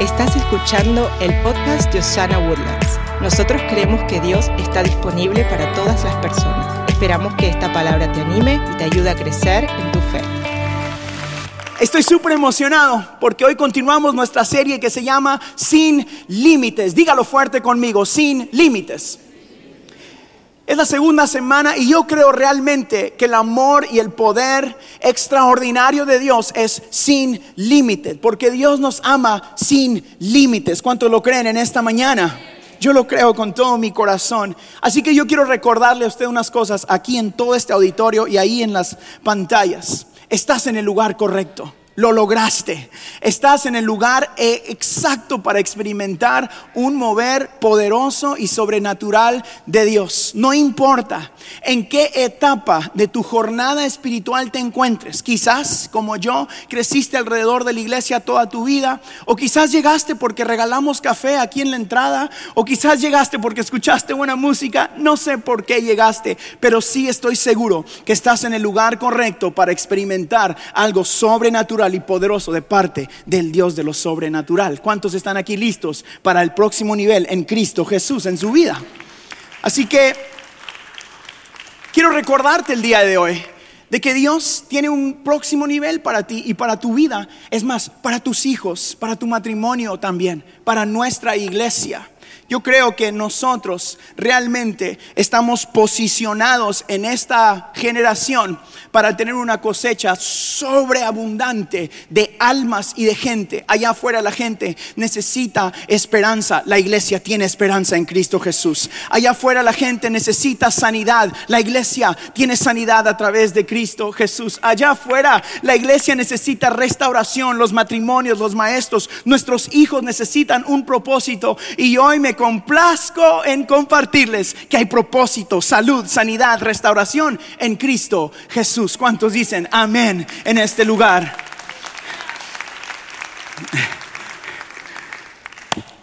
Estás escuchando el podcast de Osana Woodlands. Nosotros creemos que Dios está disponible para todas las personas. Esperamos que esta palabra te anime y te ayude a crecer en tu fe. Estoy súper emocionado porque hoy continuamos nuestra serie que se llama Sin Límites. Dígalo fuerte conmigo, Sin Límites. Es la segunda semana y yo creo realmente que el amor y el poder extraordinario de Dios es sin límites, porque Dios nos ama sin límites. ¿Cuántos lo creen en esta mañana? Yo lo creo con todo mi corazón. Así que yo quiero recordarle a usted unas cosas aquí en todo este auditorio y ahí en las pantallas. Estás en el lugar correcto lo lograste. Estás en el lugar eh, exacto para experimentar un mover poderoso y sobrenatural de Dios. No importa en qué etapa de tu jornada espiritual te encuentres. Quizás, como yo, creciste alrededor de la iglesia toda tu vida. O quizás llegaste porque regalamos café aquí en la entrada. O quizás llegaste porque escuchaste buena música. No sé por qué llegaste, pero sí estoy seguro que estás en el lugar correcto para experimentar algo sobrenatural y poderoso de parte del Dios de lo sobrenatural. ¿Cuántos están aquí listos para el próximo nivel en Cristo Jesús en su vida? Así que quiero recordarte el día de hoy de que Dios tiene un próximo nivel para ti y para tu vida. Es más, para tus hijos, para tu matrimonio también, para nuestra iglesia. Yo creo que nosotros realmente estamos posicionados en esta generación para tener una cosecha sobreabundante de almas y de gente. Allá afuera la gente necesita esperanza. La iglesia tiene esperanza en Cristo Jesús. Allá afuera la gente necesita sanidad. La iglesia tiene sanidad a través de Cristo Jesús. Allá afuera la iglesia necesita restauración. Los matrimonios, los maestros, nuestros hijos necesitan un propósito. Y hoy me complazco en compartirles que hay propósito, salud, sanidad, restauración en Cristo Jesús. ¿Cuántos dicen amén en este lugar?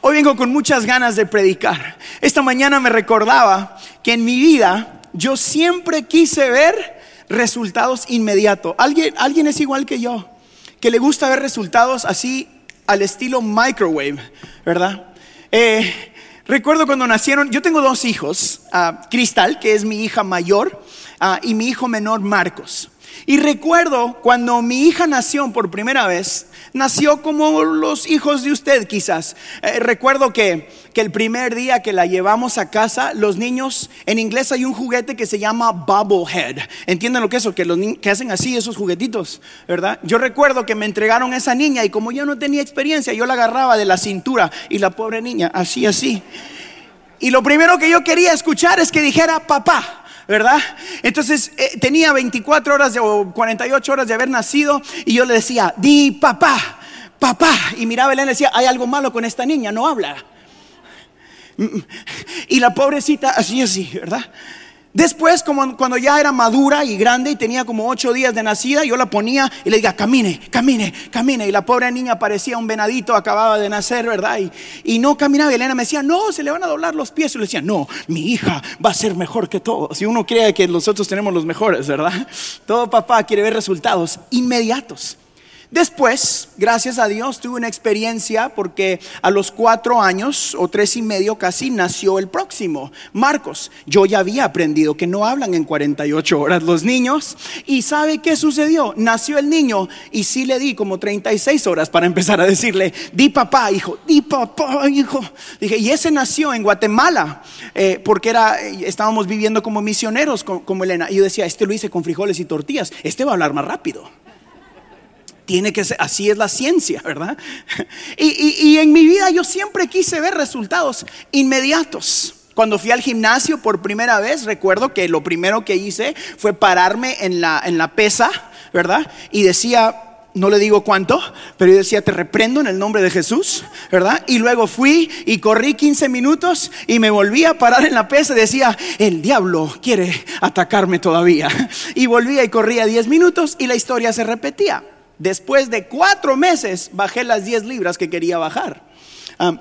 Hoy vengo con muchas ganas de predicar. Esta mañana me recordaba que en mi vida yo siempre quise ver resultados inmediatos. ¿Alguien, alguien es igual que yo, que le gusta ver resultados así al estilo microwave, ¿verdad? Eh, Recuerdo cuando nacieron, yo tengo dos hijos, Cristal, que es mi hija mayor, y mi hijo menor, Marcos. Y recuerdo cuando mi hija nació por primera vez, nació como los hijos de usted quizás. Eh, recuerdo que, que, el primer día que la llevamos a casa, los niños, en inglés hay un juguete que se llama Bubblehead. ¿Entienden lo que es eso? Que, que hacen así esos juguetitos, ¿verdad? Yo recuerdo que me entregaron esa niña y como yo no tenía experiencia, yo la agarraba de la cintura y la pobre niña, así, así. Y lo primero que yo quería escuchar es que dijera papá. ¿Verdad? Entonces eh, tenía 24 horas o 48 horas de haber nacido y yo le decía, di papá, papá. Y miraba a Belén y decía, hay algo malo con esta niña, no habla. Y la pobrecita, así, así, ¿verdad? Después, como cuando ya era madura y grande y tenía como ocho días de nacida, yo la ponía y le decía, camine, camine, camine. Y la pobre niña parecía un venadito, acababa de nacer, ¿verdad? Y, y no caminaba. Y Elena me decía, no, se le van a doblar los pies. Y le decía, no, mi hija va a ser mejor que todos. Si uno cree que nosotros tenemos los mejores, ¿verdad? Todo papá quiere ver resultados inmediatos. Después, gracias a Dios, tuve una experiencia porque a los cuatro años o tres y medio casi nació el próximo, Marcos. Yo ya había aprendido que no hablan en 48 horas los niños. ¿Y sabe qué sucedió? Nació el niño y sí le di como 36 horas para empezar a decirle, di papá, hijo, di papá, hijo. Dije, y ese nació en Guatemala eh, porque era, estábamos viviendo como misioneros como Elena. Y yo decía, este lo hice con frijoles y tortillas, este va a hablar más rápido tiene que ser, así es la ciencia, ¿verdad? Y, en mi vida yo siempre quise ver resultados inmediatos. Cuando fui al gimnasio por primera vez, recuerdo que lo primero que hice fue pararme en la, en la pesa, ¿verdad? Y decía, no le digo cuánto, pero yo decía, te reprendo en el nombre de Jesús, ¿verdad? Y luego fui y corrí 15 minutos y me volví a parar en la pesa y decía, el diablo quiere atacarme todavía. Y volvía y corría 10 minutos y la historia se repetía. Después de cuatro meses bajé las 10 libras que quería bajar.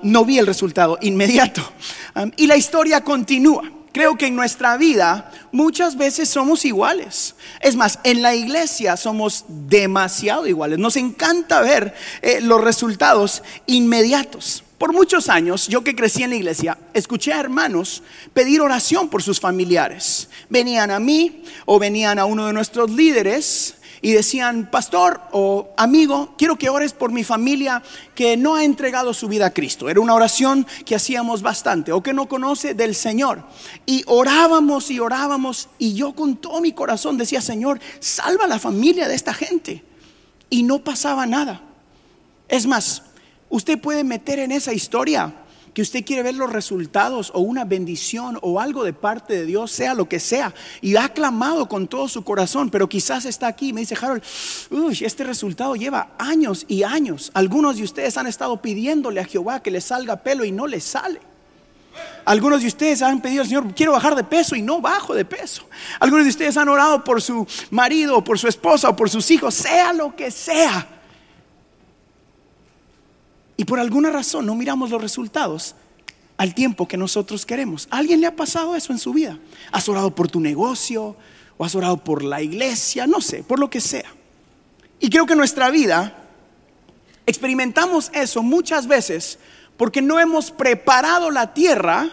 no vi el resultado inmediato. y la historia continúa. creo que en nuestra vida muchas veces somos iguales. Es más, en la iglesia somos demasiado iguales. Nos encanta ver eh, los resultados inmediatos. Por muchos años, yo que crecí en la iglesia, escuché a hermanos pedir oración por sus familiares. Venían a mí o venían a uno de nuestros líderes y decían, pastor o amigo, quiero que ores por mi familia que no ha entregado su vida a Cristo. Era una oración que hacíamos bastante o que no conoce del Señor. Y orábamos y orábamos y yo con todo mi corazón decía, Señor, salva la familia de esta gente. Y no pasaba nada. Es más, usted puede meter en esa historia que usted quiere ver los resultados o una bendición o algo de parte de Dios, sea lo que sea, y ha clamado con todo su corazón, pero quizás está aquí me dice, Harold, uy, este resultado lleva años y años. Algunos de ustedes han estado pidiéndole a Jehová que le salga pelo y no le sale. Algunos de ustedes han pedido al Señor, quiero bajar de peso y no bajo de peso. Algunos de ustedes han orado por su marido, o por su esposa o por sus hijos, sea lo que sea. Y por alguna razón no miramos los resultados al tiempo que nosotros queremos. ¿A alguien le ha pasado eso en su vida? ¿Has orado por tu negocio? ¿O has orado por la iglesia? No sé, por lo que sea. Y creo que nuestra vida experimentamos eso muchas veces porque no hemos preparado la tierra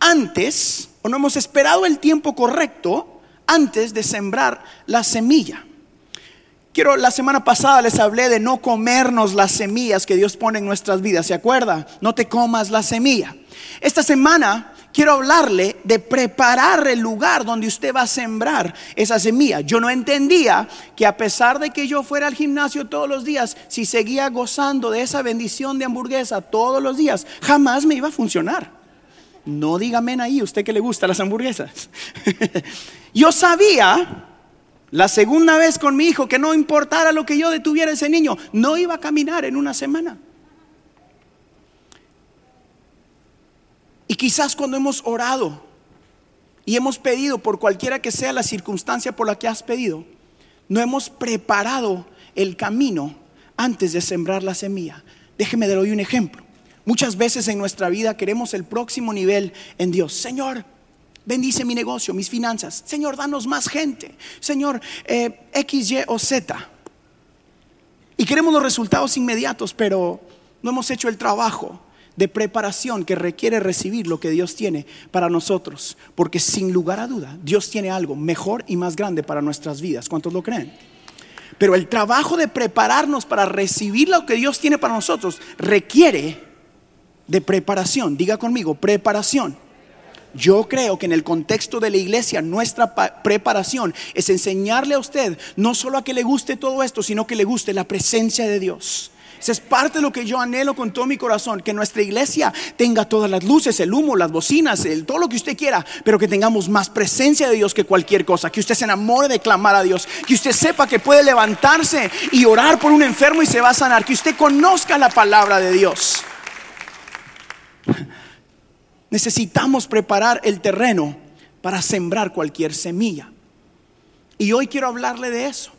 antes o no hemos esperado el tiempo correcto antes de sembrar la semilla. Quiero, la semana pasada les hablé de no comernos las semillas que Dios pone en nuestras vidas, ¿se acuerda? No te comas la semilla. Esta semana quiero hablarle de preparar el lugar donde usted va a sembrar esa semilla. Yo no entendía que a pesar de que yo fuera al gimnasio todos los días, si seguía gozando de esa bendición de hamburguesa todos los días, jamás me iba a funcionar. No dígame ahí, usted que le gusta las hamburguesas. yo sabía la segunda vez con mi hijo, que no importara lo que yo detuviera ese niño, no iba a caminar en una semana. Y quizás cuando hemos orado y hemos pedido por cualquiera que sea la circunstancia por la que has pedido, no hemos preparado el camino antes de sembrar la semilla. Déjeme dar hoy un ejemplo. Muchas veces en nuestra vida queremos el próximo nivel en Dios. Señor, bendice mi negocio, mis finanzas. Señor, danos más gente. Señor, eh, X, Y o Z. Y queremos los resultados inmediatos, pero no hemos hecho el trabajo de preparación que requiere recibir lo que Dios tiene para nosotros. Porque sin lugar a duda, Dios tiene algo mejor y más grande para nuestras vidas. ¿Cuántos lo creen? Pero el trabajo de prepararnos para recibir lo que Dios tiene para nosotros requiere de preparación. Diga conmigo, preparación. Yo creo que en el contexto de la iglesia nuestra preparación es enseñarle a usted no solo a que le guste todo esto, sino que le guste la presencia de Dios. Esa es parte de lo que yo anhelo con todo mi corazón, que nuestra iglesia tenga todas las luces, el humo, las bocinas, todo lo que usted quiera, pero que tengamos más presencia de Dios que cualquier cosa, que usted se enamore de clamar a Dios, que usted sepa que puede levantarse y orar por un enfermo y se va a sanar, que usted conozca la palabra de Dios. Necesitamos preparar el terreno para sembrar cualquier semilla. Y hoy quiero hablarle de eso.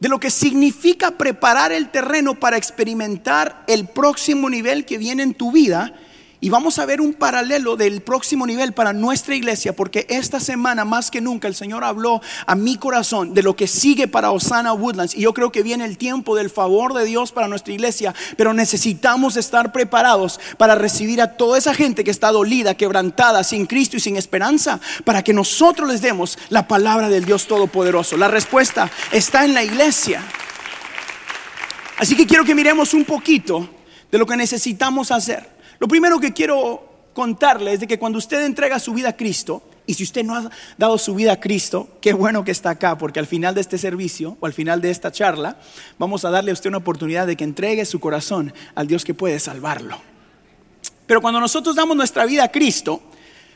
De lo que significa preparar el terreno para experimentar el próximo nivel que viene en tu vida y vamos a ver un paralelo del próximo nivel para nuestra iglesia, porque esta semana más que nunca el Señor habló a mi corazón de lo que sigue para Osana Woodlands. Y yo creo que viene el tiempo del favor de Dios para nuestra iglesia, pero necesitamos estar preparados para recibir a toda esa gente que está dolida, quebrantada, sin Cristo y sin esperanza, para que nosotros les demos la palabra del Dios Todopoderoso. La respuesta está en la iglesia. Así que quiero que miremos un poquito de lo que necesitamos hacer. Lo primero que quiero contarle es de que cuando usted entrega su vida a Cristo, y si usted no ha dado su vida a Cristo, qué bueno que está acá, porque al final de este servicio o al final de esta charla, vamos a darle a usted una oportunidad de que entregue su corazón al Dios que puede salvarlo. Pero cuando nosotros damos nuestra vida a Cristo,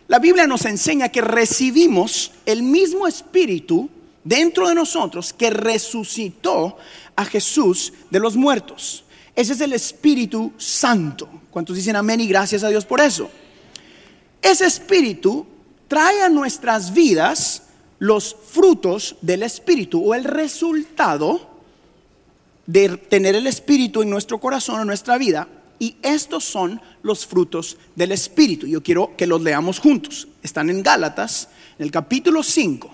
la Biblia nos enseña que recibimos el mismo espíritu dentro de nosotros que resucitó a Jesús de los muertos. Ese es el Espíritu Santo. ¿Cuántos dicen amén y gracias a Dios por eso? Ese Espíritu trae a nuestras vidas los frutos del Espíritu o el resultado de tener el Espíritu en nuestro corazón, en nuestra vida, Y estos son los frutos del Espíritu. Yo quiero que los leamos juntos. Están en Gálatas, en el capítulo 5.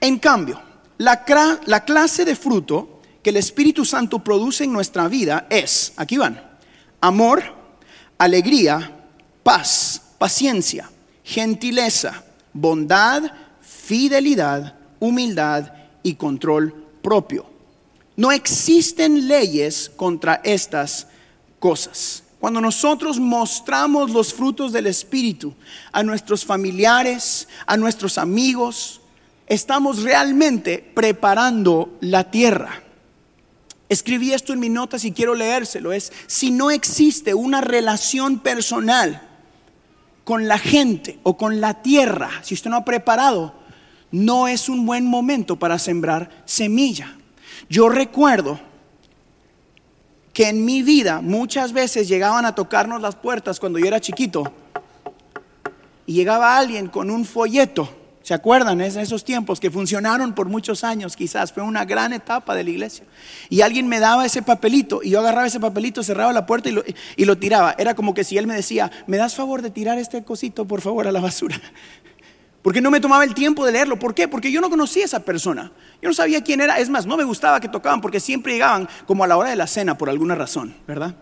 En cambio, la, la clase de fruto que el Espíritu Santo produce en nuestra vida es, aquí van, amor, alegría, paz, paciencia, gentileza, bondad, fidelidad, humildad y control propio. No existen leyes contra estas cosas. Cuando nosotros mostramos los frutos del Espíritu a nuestros familiares, a nuestros amigos, estamos realmente preparando la tierra. Escribí esto en mi nota si quiero leérselo. Es si no existe una relación personal con la gente o con la tierra, si usted no ha preparado, no es un buen momento para sembrar semilla. Yo recuerdo que en mi vida muchas veces llegaban a tocarnos las puertas cuando yo era chiquito y llegaba alguien con un folleto ¿Se acuerdan? Es esos tiempos que funcionaron por muchos años, quizás. Fue una gran etapa de la iglesia. Y alguien me daba ese papelito y yo agarraba ese papelito, cerraba la puerta y lo, y lo tiraba. Era como que si él me decía, ¿me das favor de tirar este cosito, por favor, a la basura? Porque no me tomaba el tiempo de leerlo. ¿Por qué? Porque yo no conocía a esa persona. Yo no sabía quién era. Es más, no me gustaba que tocaban porque siempre llegaban como a la hora de la cena por alguna razón, ¿verdad?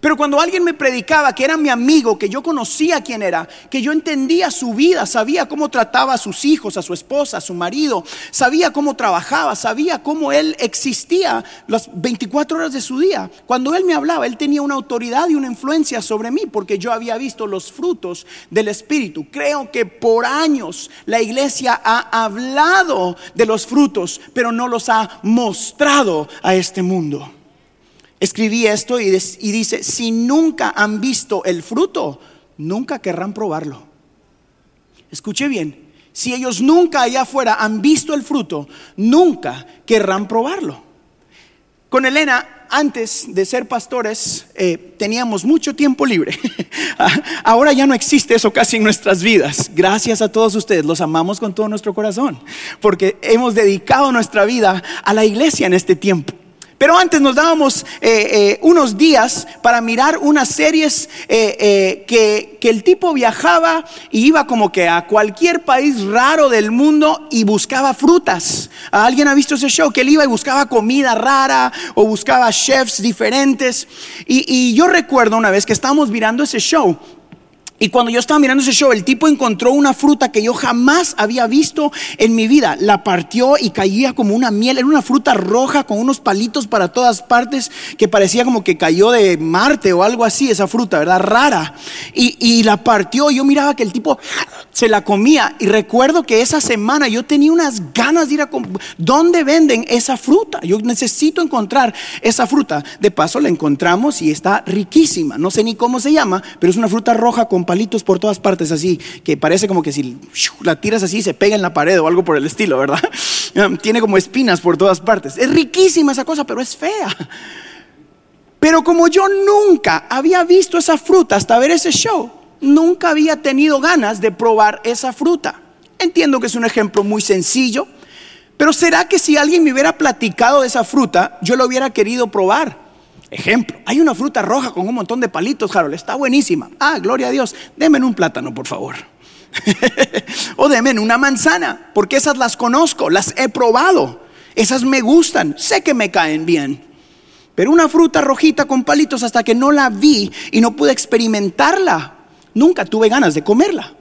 Pero cuando alguien me predicaba que era mi amigo, que yo conocía quién era, que yo entendía su vida, sabía cómo trataba a sus hijos, a su esposa, a su marido, sabía cómo trabajaba, sabía cómo él existía las 24 horas de su día. Cuando él me hablaba, él tenía una autoridad y una influencia sobre mí porque yo había visto los frutos del Espíritu. Creo que por años la iglesia ha hablado de los frutos, pero no los ha mostrado a este mundo escribí esto y, dice, si nunca han visto el fruto, nunca querrán probarlo. Escuche bien, si ellos nunca allá afuera han visto el fruto, nunca querrán probarlo. Con Elena, antes de ser pastores, eh, teníamos mucho tiempo libre. Ahora ya no existe eso casi en nuestras vidas. Gracias a todos ustedes, los amamos con todo nuestro corazón, porque hemos dedicado nuestra vida a la iglesia en este tiempo. Pero antes nos dábamos eh, eh, unos días para mirar unas series eh, que, que, el tipo viajaba y iba como que a cualquier país raro del mundo y buscaba frutas. ¿Alguien ha visto ese show? Que él iba y buscaba comida rara o buscaba chefs diferentes. Y, y yo recuerdo una vez que estábamos mirando ese show y cuando yo estaba mirando ese show, el tipo encontró una fruta que yo jamás había visto en mi vida. La partió y caía como una miel. Era una fruta roja con unos palitos para todas partes que parecía como que cayó de Marte o algo así, esa fruta, ¿verdad? Rara. Y, y la partió. Yo miraba que el tipo se la comía. Y recuerdo que esa semana yo tenía unas ganas de ir a... ¿Dónde venden esa fruta? Yo necesito encontrar esa fruta. De paso la encontramos y está riquísima. No sé ni cómo se llama, pero es una fruta roja con palitos por todas partes, así, que parece como que si la tiras así se pega en la pared o algo por el estilo, ¿verdad? Tiene como espinas por todas partes. Es riquísima esa cosa, pero es fea. Pero como yo nunca había visto esa fruta hasta ver ese show, nunca había tenido ganas de probar esa fruta. Entiendo que es un ejemplo muy sencillo, pero ¿será que si alguien me hubiera platicado de esa fruta, yo lo hubiera querido probar? Ejemplo, hay una fruta roja con un montón de palitos, Harold, está buenísima. Ah, gloria a Dios, denme un plátano, por favor. o denme una manzana, porque esas las conozco, las he probado. Esas me gustan, sé que me caen bien. Pero una fruta rojita con palitos hasta que no la vi y no pude experimentarla, nunca tuve ganas de comerla.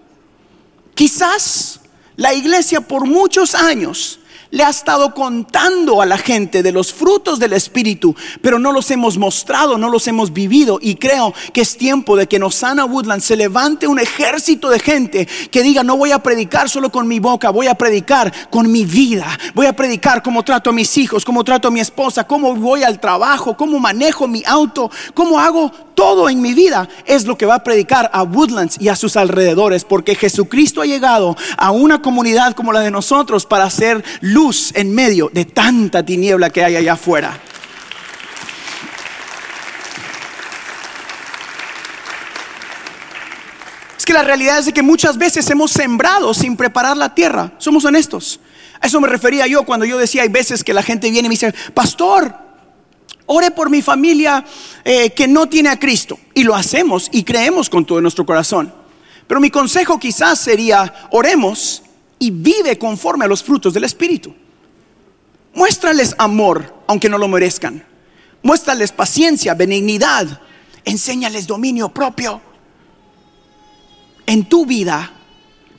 Quizás la iglesia por muchos años le ha estado contando a la gente de los frutos del Espíritu, pero no los hemos mostrado, no los hemos vivido. Y creo que es tiempo de que en Osana Woodland se levante un ejército de gente que diga, no voy a predicar solo con mi boca, voy a predicar con mi vida. Voy a predicar cómo trato a mis hijos, cómo trato a mi esposa, cómo voy al trabajo, cómo manejo mi auto, cómo hago todo en mi vida. Es lo que va a predicar a Woodlands y a sus alrededores, porque Jesucristo ha llegado a una comunidad como la de nosotros para hacer luz luz en medio de tanta tiniebla que hay allá afuera. Es que la realidad es de que muchas veces hemos sembrado sin preparar la tierra. Somos honestos. A eso me refería yo cuando yo decía, hay veces que la gente viene y me dice, pastor, ore por mi familia eh, que no tiene a Cristo. Y lo hacemos y creemos con todo nuestro corazón. Pero mi consejo quizás sería, oremos y vive conforme a los frutos del Espíritu. Muéstrales amor, aunque no lo merezcan. Muéstrales paciencia, benignidad. Enséñales dominio propio en tu vida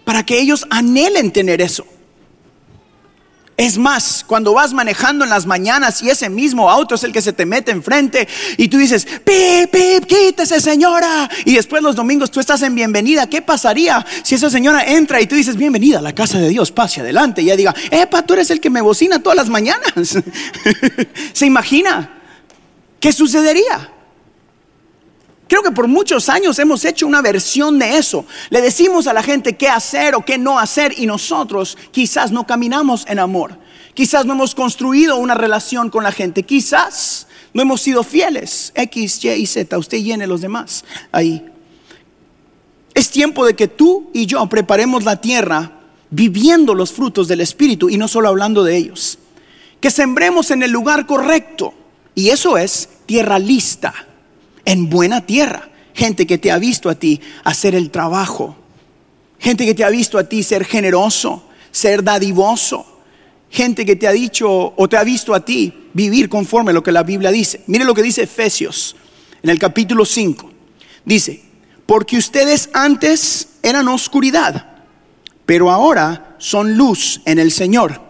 para que ellos anhelen tener eso. Es más, cuando vas manejando en las mañanas y ese mismo auto es el que se te mete enfrente y tú dices, pip, pip, quítese señora. Y después los domingos tú estás en bienvenida. ¿Qué pasaría si esa señora entra y tú dices, bienvenida a la casa de Dios, pase adelante? Y ella diga, epa, tú eres el que me bocina todas las mañanas. ¿Se imagina? ¿Qué sucedería? Creo que por muchos años hemos hecho una versión de eso. Le decimos a la gente qué hacer o qué no hacer y nosotros quizás no caminamos en amor. Quizás no hemos construido una relación con la gente. Quizás no hemos sido fieles. X, Y y Z. Usted llene los demás ahí. Es tiempo de que tú y yo preparemos la tierra viviendo los frutos del Espíritu y no solo hablando de ellos. Que sembremos en el lugar correcto. Y eso es tierra lista en buena tierra. Gente que te ha visto a ti hacer el trabajo. Gente que te ha visto a ti ser generoso, ser dadivoso. Gente que te ha dicho o te ha visto a ti vivir conforme a lo que la Biblia dice. Mire lo que dice Efesios en el capítulo 5. Dice, porque ustedes antes eran oscuridad, pero ahora son luz en el Señor.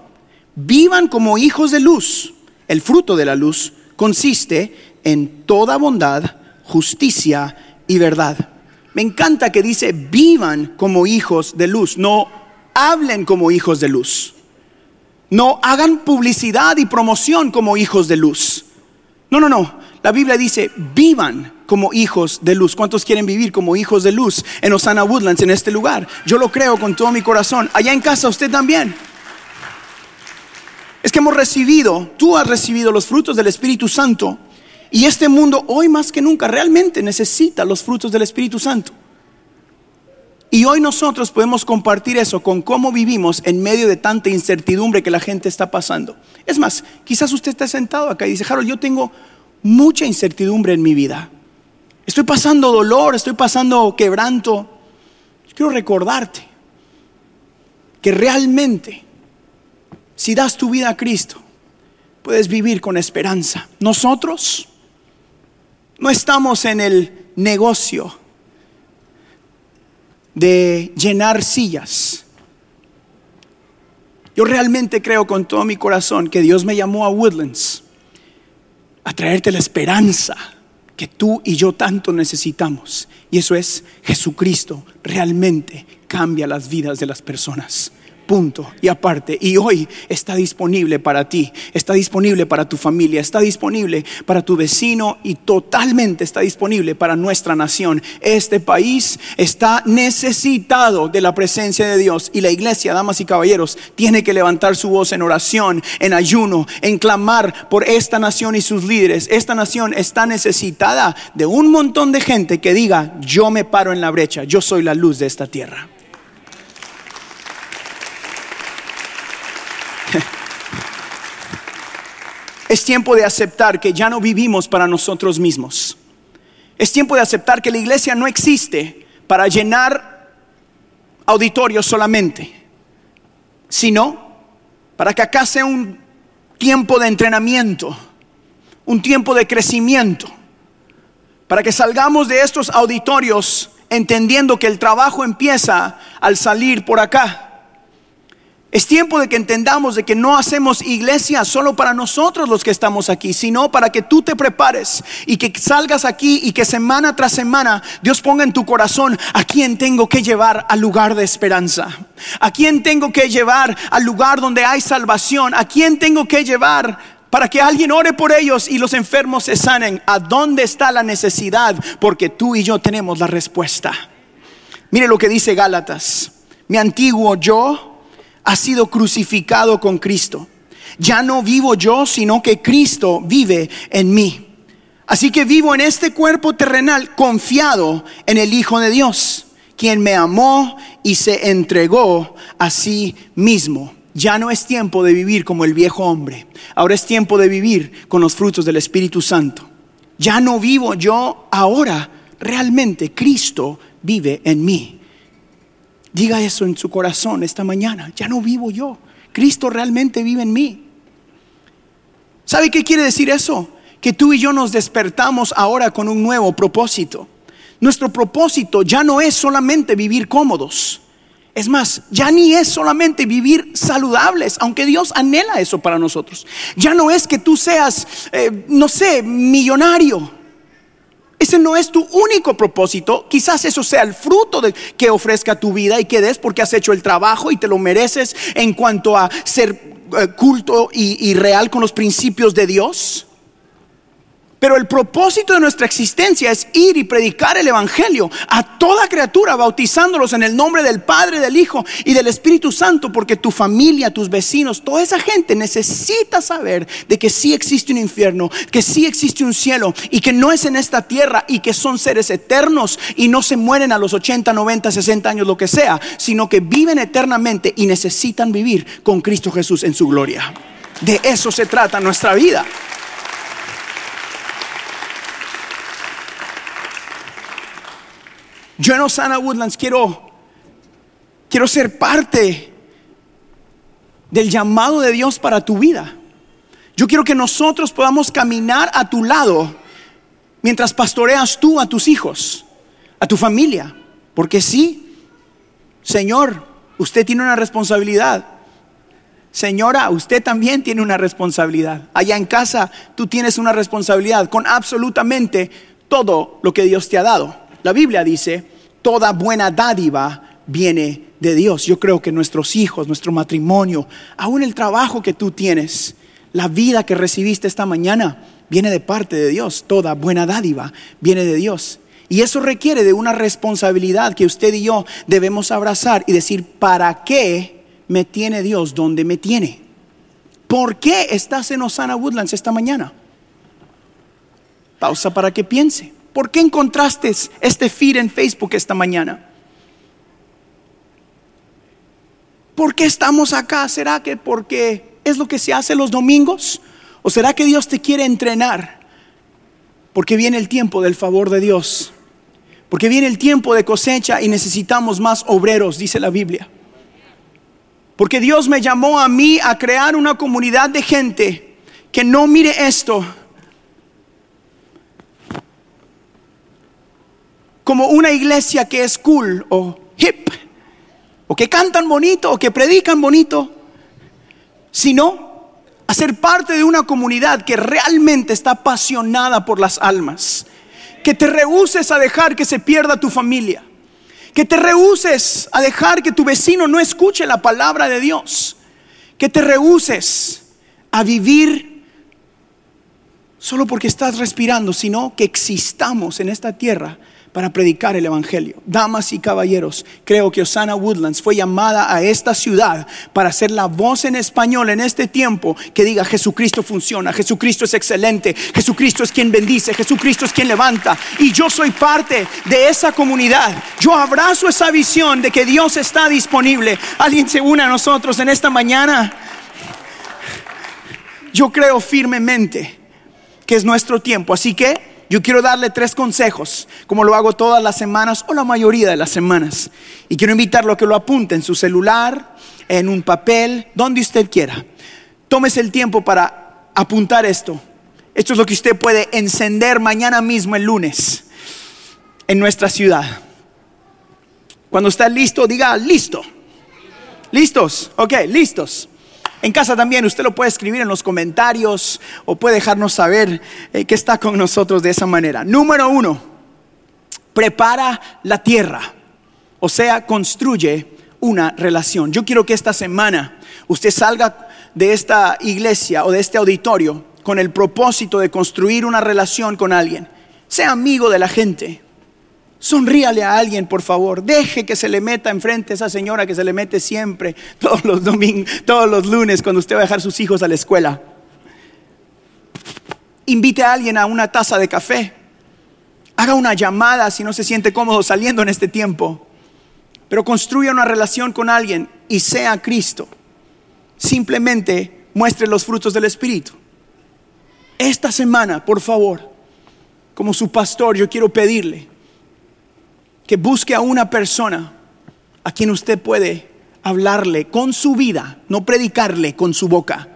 Vivan como hijos de luz. El fruto de la luz consiste en toda bondad, justicia y verdad. Me encanta que dice, vivan como hijos de luz, no hablen como hijos de luz. No hagan publicidad y promoción como hijos de luz. No, no, no. La Biblia dice, vivan como hijos de luz. ¿Cuántos quieren vivir como hijos de luz en Osana Woodlands, en este lugar? Yo lo creo con todo mi corazón. Allá en casa usted también. Es que hemos recibido, tú has recibido los frutos del Espíritu Santo y este mundo hoy más que nunca realmente necesita los frutos del Espíritu Santo. Y hoy nosotros podemos compartir eso con cómo vivimos en medio de tanta incertidumbre que la gente está pasando. Es más, quizás usted está sentado acá y dice, Harold, yo tengo mucha incertidumbre en mi vida. Estoy pasando dolor, estoy pasando quebranto. quiero recordarte que realmente, si das tu vida a Cristo, puedes vivir con esperanza. Nosotros no estamos en el negocio de llenar sillas. Yo realmente creo con todo mi corazón que Dios me llamó a Woodlands a traerte la esperanza que tú y yo tanto necesitamos. Y eso es Jesucristo realmente cambia las vidas de las personas punto y aparte. Y hoy está disponible para ti, está disponible para tu familia, está disponible para tu vecino y totalmente está disponible para nuestra nación. Este país está necesitado de la presencia de Dios y la iglesia, damas y caballeros, tiene que levantar su voz en oración, en ayuno, en clamar por esta nación y sus líderes. Esta nación está necesitada de un montón de gente que diga, yo me paro en la brecha, yo soy la luz de esta tierra. Es tiempo de aceptar que ya no vivimos para nosotros mismos. Es tiempo de aceptar que la iglesia no existe para llenar auditorios solamente, sino para que acá sea un tiempo de entrenamiento, un tiempo de crecimiento, para que salgamos de estos auditorios entendiendo que el trabajo empieza al salir por acá es tiempo de que entendamos de que no hacemos iglesia solo para nosotros los que estamos aquí, sino para que tú te prepares y que salgas aquí y que semana tras semana Dios ponga en tu corazón a quién tengo que llevar al lugar de esperanza, a quién tengo que llevar al lugar donde hay salvación, a quién tengo que llevar para que alguien ore por ellos y los enfermos se sanen. ¿A dónde está la necesidad? Porque tú y yo tenemos la respuesta. Mire lo que dice Gálatas. Mi antiguo yo ha sido crucificado con Cristo. Ya no vivo yo, sino que Cristo vive en mí. Así que vivo en este cuerpo terrenal confiado en el Hijo de Dios, quien me amó y se entregó a sí mismo. ya no es tiempo de vivir como el viejo hombre, ahora es tiempo de vivir con los frutos del Espíritu Santo. Ya no vivo yo ahora, realmente Cristo vive en mí. Diga eso en su corazón esta mañana, ya no vivo yo, Cristo realmente vive en mí. ¿Sabe qué quiere decir eso? Que tú y yo nos despertamos ahora con un nuevo propósito. Nuestro propósito ya no es solamente vivir cómodos. Es más, ya ni es solamente vivir saludables, aunque Dios anhela eso para nosotros. Ya no es que tú seas, eh, no sé, millonario. Ese no es tu único propósito. Quizás eso sea el fruto de que ofrezca tu vida y que des porque has hecho el trabajo y te lo mereces en cuanto a ser eh, culto y real con los principios de Dios. Pero el propósito de nuestra existencia es ir y predicar el Evangelio a toda criatura, bautizándolos en el nombre del Padre, del Hijo y del Espíritu Santo, porque tu familia, tus vecinos, toda esa gente necesita saber de que sí existe un infierno, que sí existe un cielo y que no es en esta tierra y que son seres eternos y no se mueren a los 80, 90, 60 años, lo que sea, sino que viven eternamente y necesitan vivir con Cristo Jesús en su gloria. De eso se trata nuestra vida. Yo en Osana Woodlands quiero, quiero ser parte del llamado de Dios para tu vida. Yo quiero que nosotros podamos caminar a tu lado mientras pastoreas tú a tus hijos, a tu familia. Porque sí, Señor, usted tiene una responsabilidad. Señora, usted también tiene una responsabilidad. Allá en casa tú tienes una responsabilidad con absolutamente todo lo que Dios te ha dado. La Biblia dice, toda buena dádiva viene de Dios. Yo creo que nuestros hijos, nuestro matrimonio, aún el trabajo que tú tienes, la vida que recibiste esta mañana, viene de parte de Dios. Toda buena dádiva viene de Dios. Y eso requiere de una responsabilidad que usted y yo debemos abrazar y decir, ¿para qué me tiene Dios donde me tiene? ¿Por qué estás en Osana Woodlands esta mañana? Pausa para que piense. ¿Por qué encontraste este feed en Facebook esta mañana? ¿Por qué estamos acá? ¿Será que porque es lo que se hace los domingos? ¿O será que Dios te quiere entrenar? Porque viene el tiempo del favor de Dios. Porque viene el tiempo de cosecha y necesitamos más obreros, dice la Biblia. Porque Dios me llamó a mí a crear una comunidad de gente que no mire esto como una iglesia que es cool o hip, o que cantan bonito o que predican bonito, sino a ser parte de una comunidad que realmente está apasionada por las almas, que te rehuses a dejar que se pierda tu familia, que te rehuses a dejar que tu vecino no escuche la palabra de Dios, que te rehuses a vivir solo porque estás respirando, sino que existamos en esta tierra para predicar el Evangelio. Damas y caballeros, creo que Osana Woodlands fue llamada a esta ciudad para ser la voz en español en este tiempo que diga Jesucristo funciona, Jesucristo es excelente, Jesucristo es quien bendice, Jesucristo es quien levanta. Y yo soy parte de esa comunidad. Yo abrazo esa visión de que Dios está disponible. Alguien se une a nosotros en esta mañana. Yo creo firmemente que es nuestro tiempo. Así que yo quiero darle tres consejos, como lo hago todas las semanas o la mayoría de las semanas. Y quiero invitarlo a que lo apunte en su celular, en un papel, donde usted quiera. Tómese el tiempo para apuntar esto. Esto es lo que usted puede encender mañana mismo, el lunes, en nuestra ciudad. Cuando está listo, diga listo. ¿Listos? Ok, listos. En casa también usted lo puede escribir en los comentarios o puede dejarnos saber eh, que está con nosotros de esa manera. Número uno, prepara la tierra, o sea, construye una relación. Yo quiero que esta semana usted salga de esta iglesia o de este auditorio con el propósito de construir una relación con alguien. Sea amigo de la gente, Sonríale a alguien, por favor. Deje que se le meta enfrente a esa señora que se le mete siempre, todos los domingos, todos los lunes, cuando usted va a dejar sus hijos a la escuela. Invite a alguien a una taza de café. Haga una llamada si no se siente cómodo saliendo en este tiempo. Pero construya una relación con alguien y sea Cristo. simplemente muestre los frutos del Espíritu. Esta semana, por favor, como su pastor, yo quiero pedirle que busque a una persona a quien usted puede hablarle con su vida, no predicarle con su boca.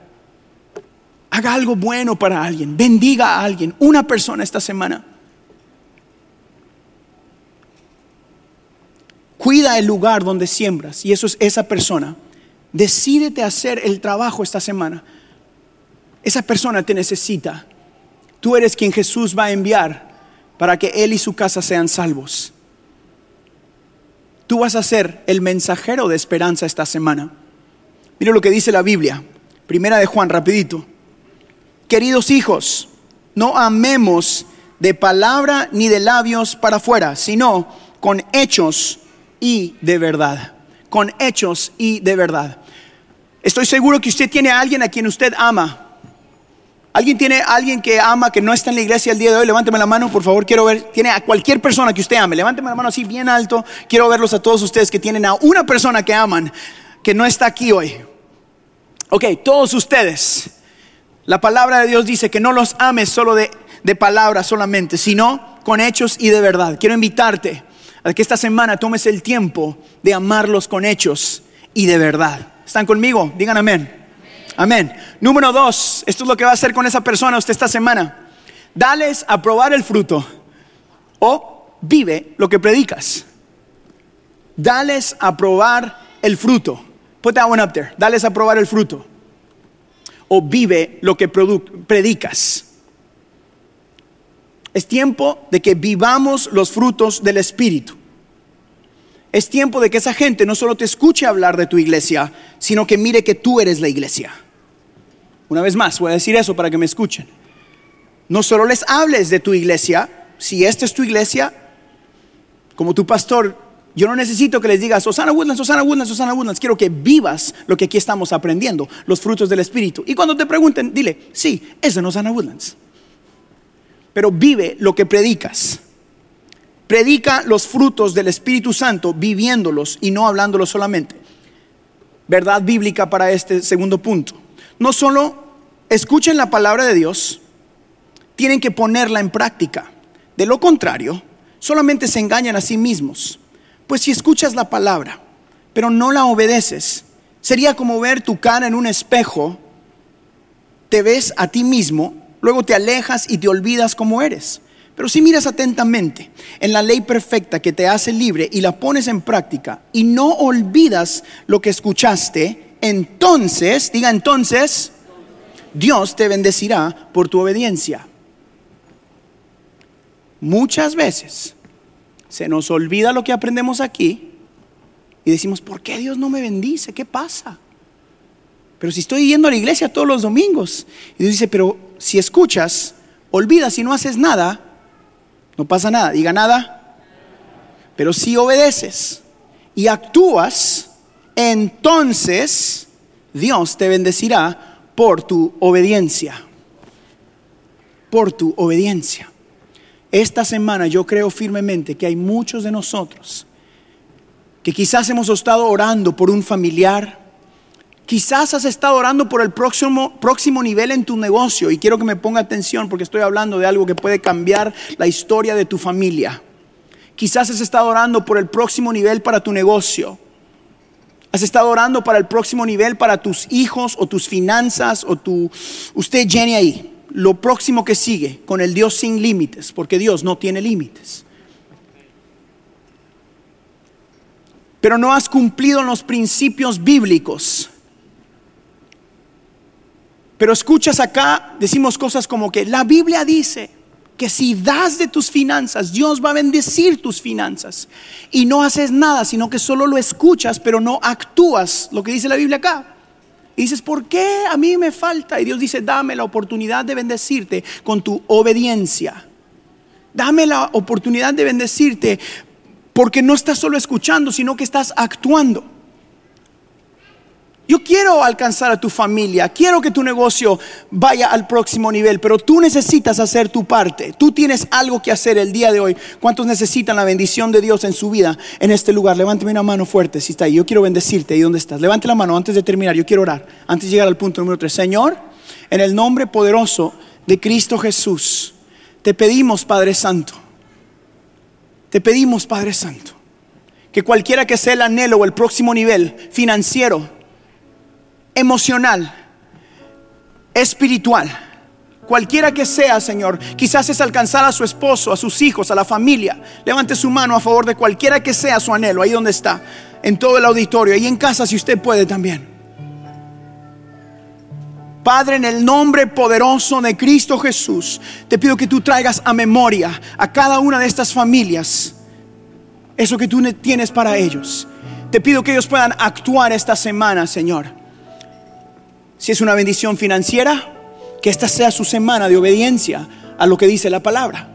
Haga algo bueno para alguien, bendiga a alguien, una persona esta semana. Cuida el lugar donde siembras y eso es esa persona. Decídete hacer el trabajo esta semana. Esa persona te necesita. Tú eres quien Jesús va a enviar para que Él y su casa sean salvos. Tú vas a ser el mensajero de esperanza esta semana. Mira lo que dice la Biblia. Primera de Juan, rapidito. Queridos hijos, no amemos de palabra ni de labios para afuera, sino con hechos y de verdad. Con hechos y de verdad. Estoy seguro que usted tiene a alguien a quien usted ama. ¿Alguien tiene alguien que ama que no está en la iglesia el día de hoy? Levánteme la mano, por favor, quiero ver. Tiene a cualquier persona que usted ame. Levánteme la mano así bien alto. Quiero verlos a todos ustedes que tienen a una persona que aman que no está aquí hoy. Ok, todos ustedes. La palabra de Dios dice que no los ames solo de, de palabras solamente, sino con hechos y de verdad. Quiero invitarte a que esta semana tomes el tiempo de amarlos con hechos y de verdad. ¿Están conmigo? Digan amén. Amén. Número dos, esto es lo que va a hacer con esa persona usted esta semana. Dales a probar el fruto o vive lo que predicas. Dales a probar el fruto. Put that one up there. Dales a probar el fruto. O vive lo que predicas. Es tiempo de que vivamos los frutos del Espíritu. Es tiempo de que esa gente no solo te escuche hablar de tu iglesia, sino que mire que tú eres la iglesia. Una vez más, voy a decir eso para que me escuchen. No solo les hables de tu iglesia, si esta es tu iglesia, como tu pastor, yo no necesito que les digas, Susana Woodlands, Susana Woodlands, Susana Woodlands. Quiero que vivas lo que aquí estamos aprendiendo, los frutos del Espíritu. Y cuando te pregunten, dile, sí, es de Susana Woodlands. Pero vive lo que predicas. Predica los frutos del Espíritu Santo viviéndolos y no hablándolos solamente. Verdad bíblica para este segundo punto no solo escuchen la palabra de Dios, tienen que ponerla en práctica. De lo contrario, solamente se engañan a sí mismos. Pues si escuchas la palabra, pero no la obedeces, sería como ver tu cara en un espejo, te ves a ti mismo, luego te alejas y te olvidas como eres. Pero si miras atentamente en la ley perfecta que te hace libre y la pones en práctica y no olvidas lo que escuchaste, entonces, diga entonces, Dios te bendecirá por tu obediencia. Muchas veces se nos olvida lo que aprendemos aquí y decimos, ¿por qué Dios no me bendice? ¿Qué pasa? Pero si estoy yendo a la iglesia todos los domingos, y Dios dice, pero si escuchas, olvidas y no haces nada, no pasa nada, diga nada. Pero si obedeces y actúas, entonces Dios te bendecirá por tu obediencia. Por tu obediencia. Esta semana yo creo firmemente que hay muchos de nosotros que quizás hemos estado orando por un familiar, quizás has estado orando por el próximo, próximo nivel en tu negocio y quiero que me ponga atención porque estoy hablando de algo que puede cambiar la historia de tu familia. Quizás has estado orando por el próximo nivel para tu negocio. Has estado orando para el próximo nivel, para tus hijos o tus finanzas o tu... Usted Jenny ahí, lo próximo que sigue con el Dios sin límites, porque Dios no tiene límites. Pero no has cumplido los principios bíblicos. Pero escuchas acá, decimos cosas como que la Biblia dice, que si das de tus finanzas, Dios va a bendecir tus finanzas. Y no haces nada, sino que solo lo escuchas, pero no actúas, lo que dice la Biblia acá. Y dices, ¿por qué a mí me falta? Y Dios dice, dame la oportunidad de bendecirte con tu obediencia. Dame la oportunidad de bendecirte porque no estás solo escuchando, sino que estás actuando. Yo quiero alcanzar a tu familia, quiero que tu negocio vaya al próximo nivel, pero tú necesitas hacer tu parte. Tú tienes algo que hacer el día de hoy. ¿Cuántos necesitan la bendición de Dios en su vida en este lugar? Levánteme una mano fuerte si está ahí. Yo quiero bendecirte ahí donde estás. Levante la mano antes de terminar. Yo quiero orar. Antes de llegar al punto número 3. Señor, en el nombre poderoso de Cristo Jesús, te pedimos, Padre Santo. Te pedimos, Padre Santo, que cualquiera que sea el anhelo o el próximo nivel financiero, emocional, espiritual, cualquiera que sea, Señor, quizás es alcanzar a su esposo, a sus hijos, a la familia. Levante su mano a favor de cualquiera que sea su anhelo, ahí donde está, en todo el auditorio, y en casa si usted puede también. Padre, en el nombre poderoso de Cristo Jesús, te pido que tú traigas a memoria a cada una de estas familias eso que tú tienes para ellos. Te pido que ellos puedan actuar esta semana, Señor si es una bendición financiera, que esta sea su semana de obediencia a lo que dice la palabra.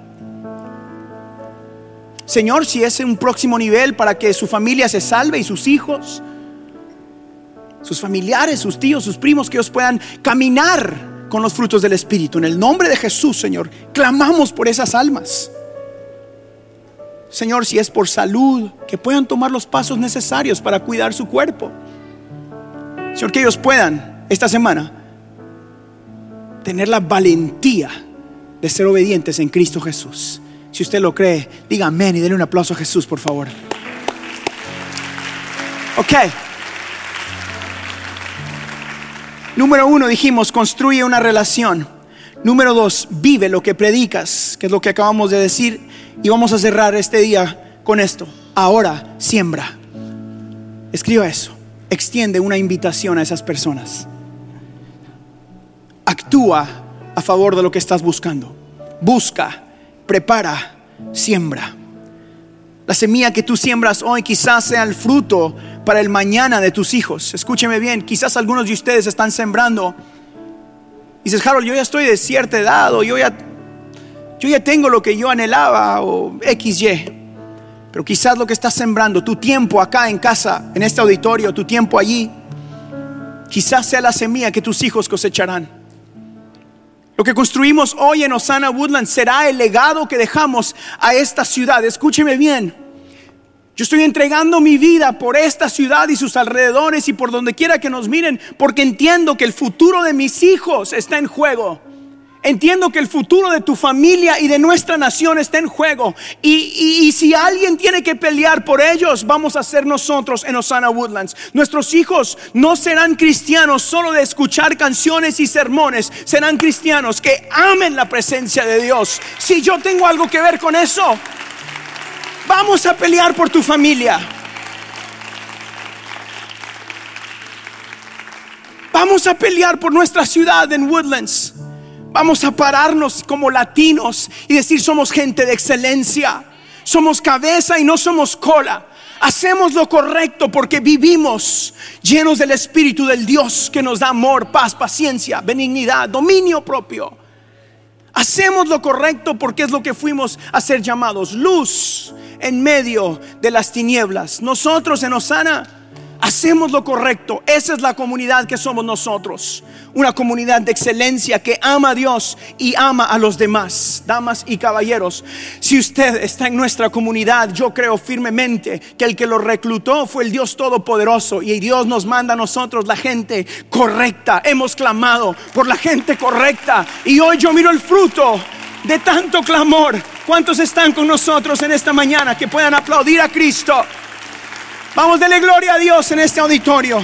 Señor, si es un próximo nivel para que su familia se salve y sus hijos, sus familiares, sus tíos, sus primos, que ellos puedan caminar con los frutos del Espíritu. En el nombre de Jesús, Señor, clamamos por esas almas. Señor, si es por salud, que puedan tomar los pasos necesarios para cuidar su cuerpo. Señor, que ellos puedan esta semana tener la valentía de ser obedientes en Cristo Jesús. Si usted lo cree, diga amén y denle un aplauso a Jesús, por favor. Ok. Número uno, dijimos, construye una relación. Número dos, vive lo que predicas, que es lo que acabamos de decir. Y vamos a cerrar este día con esto. Ahora, siembra. Escriba eso. Extiende una invitación a esas personas actúa a favor de lo que estás buscando. Busca, prepara, siembra. La semilla que tú siembras hoy quizás sea el fruto para el mañana de tus hijos. Escúcheme bien, quizás algunos de ustedes están sembrando. Y dices, Harold, yo ya estoy de cierta edad o yo ya, yo ya tengo lo que yo anhelaba o XY. Pero quizás lo que estás sembrando, tu tiempo acá en casa, en este auditorio, tu tiempo allí, quizás sea la semilla que tus hijos cosecharán. Lo que construimos hoy en Osana Woodland será el legado que dejamos a esta ciudad. Escúcheme bien. Yo estoy entregando mi vida por esta ciudad y sus alrededores y por donde quiera que nos miren, porque entiendo que el futuro de mis hijos está en juego. Entiendo que el futuro de tu familia y de nuestra nación está en juego. Y, si alguien tiene que pelear por ellos, vamos a ser nosotros en Osana Woodlands. Nuestros hijos no serán cristianos solo de escuchar canciones y sermones. Serán cristianos que amen la presencia de Dios. Si yo tengo algo que ver con eso, vamos a pelear por tu familia. Vamos a pelear por nuestra ciudad en Woodlands. Vamos a pararnos como latinos y decir somos gente de excelencia. Somos cabeza y no somos cola. Hacemos lo correcto porque vivimos llenos del Espíritu del Dios que nos da amor, paz, paciencia, benignidad, dominio propio. Hacemos lo correcto porque es lo que fuimos a ser llamados. Luz en medio de las tinieblas. Nosotros en Osana hacemos lo correcto. Esa es la comunidad que somos nosotros. Una comunidad de excelencia que ama a Dios y ama a los demás. Damas y caballeros, si usted está en nuestra comunidad, yo creo firmemente que el que lo reclutó fue el Dios Todopoderoso y Dios nos manda a nosotros la gente correcta. Hemos clamado por la gente correcta y hoy yo miro el fruto de tanto clamor. ¿Cuántos están con nosotros en esta mañana que puedan aplaudir a Cristo? Vamos, dele gloria a Dios en este auditorio.